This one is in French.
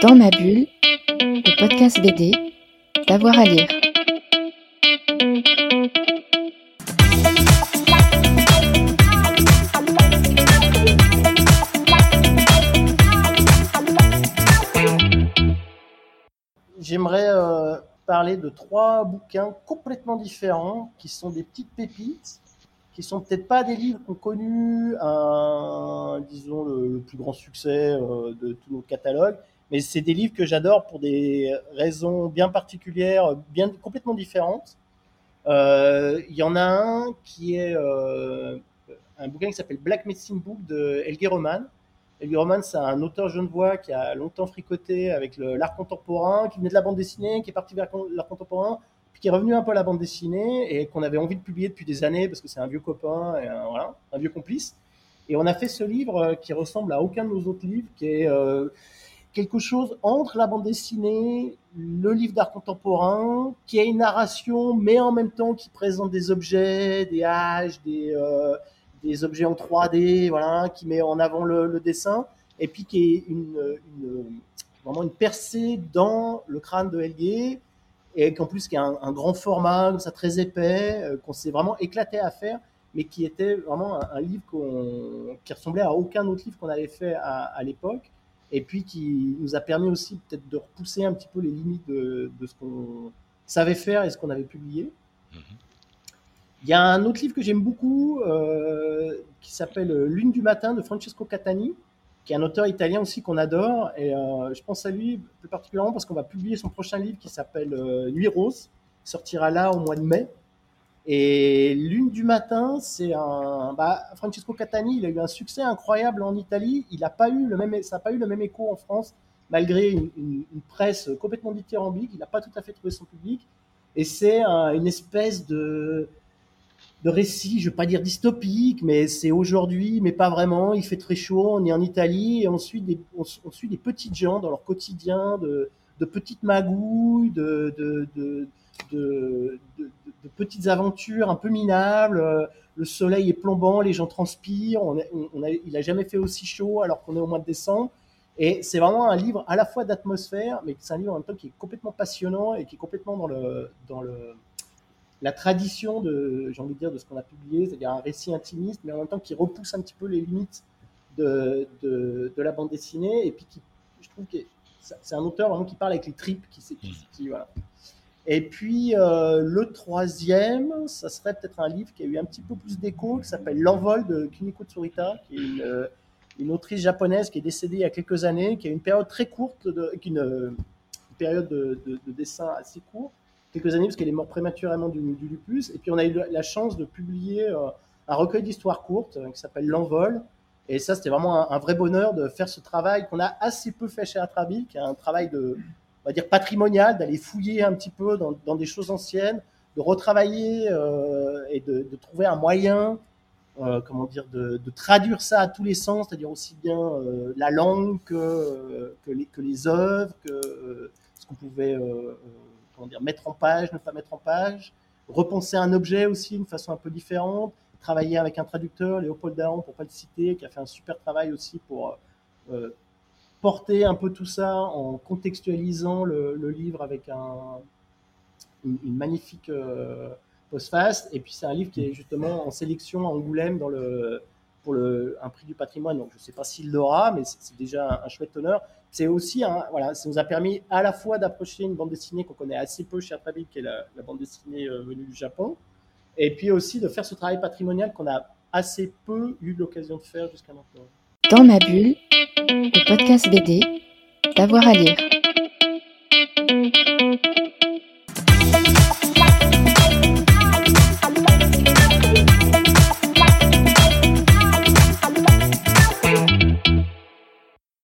Dans ma bulle, le podcast BD, d'avoir à lire. J'aimerais euh, parler de trois bouquins complètement différents qui sont des petites pépites qui sont peut-être pas des livres qui ont connu un, disons, le, plus grand succès euh, de tout notre catalogue, mais c'est des livres que j'adore pour des raisons bien particulières, bien complètement différentes. Euh, il y en a un qui est euh, un bouquin qui s'appelle Black Medicine Book de Elge Roman. Elge Roman, c'est un auteur genevois qui a longtemps fricoté avec l'art contemporain, qui venait de la bande dessinée, qui est parti vers l'art contemporain, qui est revenu un peu à la bande dessinée et qu'on avait envie de publier depuis des années parce que c'est un vieux copain et un, voilà, un vieux complice. Et on a fait ce livre euh, qui ressemble à aucun de nos autres livres, qui est euh, quelque chose entre la bande dessinée, le livre d'art contemporain, qui a une narration, mais en même temps qui présente des objets, des haches, des, euh, des objets en 3D, voilà, qui met en avant le, dessin, et puis qui est une, vraiment une percée dans le crâne de Helge, et qu'en plus qui a un, grand format, ça très épais, euh, qu'on s'est vraiment éclaté à faire, mais qui était vraiment un, livre qui ressemblait à aucun autre livre qu'on avait fait à, l'époque, et puis qui nous a permis aussi peut-être de repousser un petit peu les limites de, ce qu'on savait faire et ce qu'on avait publié. Mhm. Il y a un autre livre que j'aime beaucoup euh, qui s'appelle Lune du matin de Francesco Catani, qui est un auteur italien aussi qu'on adore. Et euh, je pense à lui plus particulièrement parce qu'on va publier son prochain livre qui s'appelle euh, Nuit rose, sortira là au mois de mai. Et Lune du matin, c'est un. Bah, Francesco Catani, il a eu un succès incroyable en Italie. Il a pas eu le même, ça n'a pas eu le même écho en France, malgré une, presse complètement dithyrambique. Il n'a pas tout à fait trouvé son public. Et c'est une espèce de de récits, je ne veux pas dire dystopiques, mais c'est aujourd'hui, mais pas vraiment. Il fait très chaud, on est en Italie et on suit des, on, suit des petites gens dans leur quotidien, de, de petites magouilles, de, petites aventures un peu minables. Le soleil est plombant, les gens transpirent. A, il a jamais fait aussi chaud alors qu'on est au mois de décembre. Et c'est vraiment un livre à la fois d'atmosphère, mais c'est un livre en même temps qui est complètement passionnant et qui est complètement dans la tradition de, j'ai envie de dire, de ce qu'on a publié, c'est-à-dire un récit intimiste, mais en même temps qui repousse un petit peu les limites de, la bande dessinée, et puis qui, je trouve que c'est un auteur vraiment qui parle avec les tripes, qui, qui, qui voilà. Et puis euh, le troisième, ça serait peut-être un livre qui a eu un petit peu plus d'écho, qui s'appelle L'envol de Kuniko Tsurita, qui est une, euh, une, autrice japonaise qui est décédée il y a quelques années, qui a une période très courte, de, une, une période de, de, dessin assez courte, quelques années parce qu'elle est morte prématurément du, lupus. Et puis on a eu la chance de publier euh, un recueil d'histoires courtes qui s'appelle L'Envol. Et ça, c'était vraiment un, vrai bonheur de faire ce travail qu'on a assez peu fait chez Atrabil, qui est un travail de, on va dire, patrimonial, d'aller fouiller un petit peu dans, des choses anciennes, de retravailler euh, et de, trouver un moyen, comment dire, de, traduire ça à tous les sens, c'est-à-dire aussi bien la langue que, les, œuvres, que ce qu'on pouvait dire, mettre en page, ne pas mettre en page, repenser un objet aussi d'une façon un peu différente, travailler avec un traducteur, Léopold Daron, pour pas le citer, qui a fait un super travail aussi pour euh, porter un peu tout ça en contextualisant le, livre avec un, une, magnifique euh, postface. Et puis c'est un livre qui est justement en sélection à Angoulême pour un prix du patrimoine. Donc je ne sais pas s'il l'aura, mais c'est déjà un, chouette honneur. C'est aussi, voilà, ça nous a permis à la fois d'approcher une bande dessinée qu'on connaît assez peu chez Atrabi, qui est la, bande dessinée euh, venue du Japon, et puis aussi de faire ce travail patrimonial qu'on a assez peu eu l'occasion de faire jusqu'à maintenant. Dans ma bulle, le podcast BD, d'avoir à lire.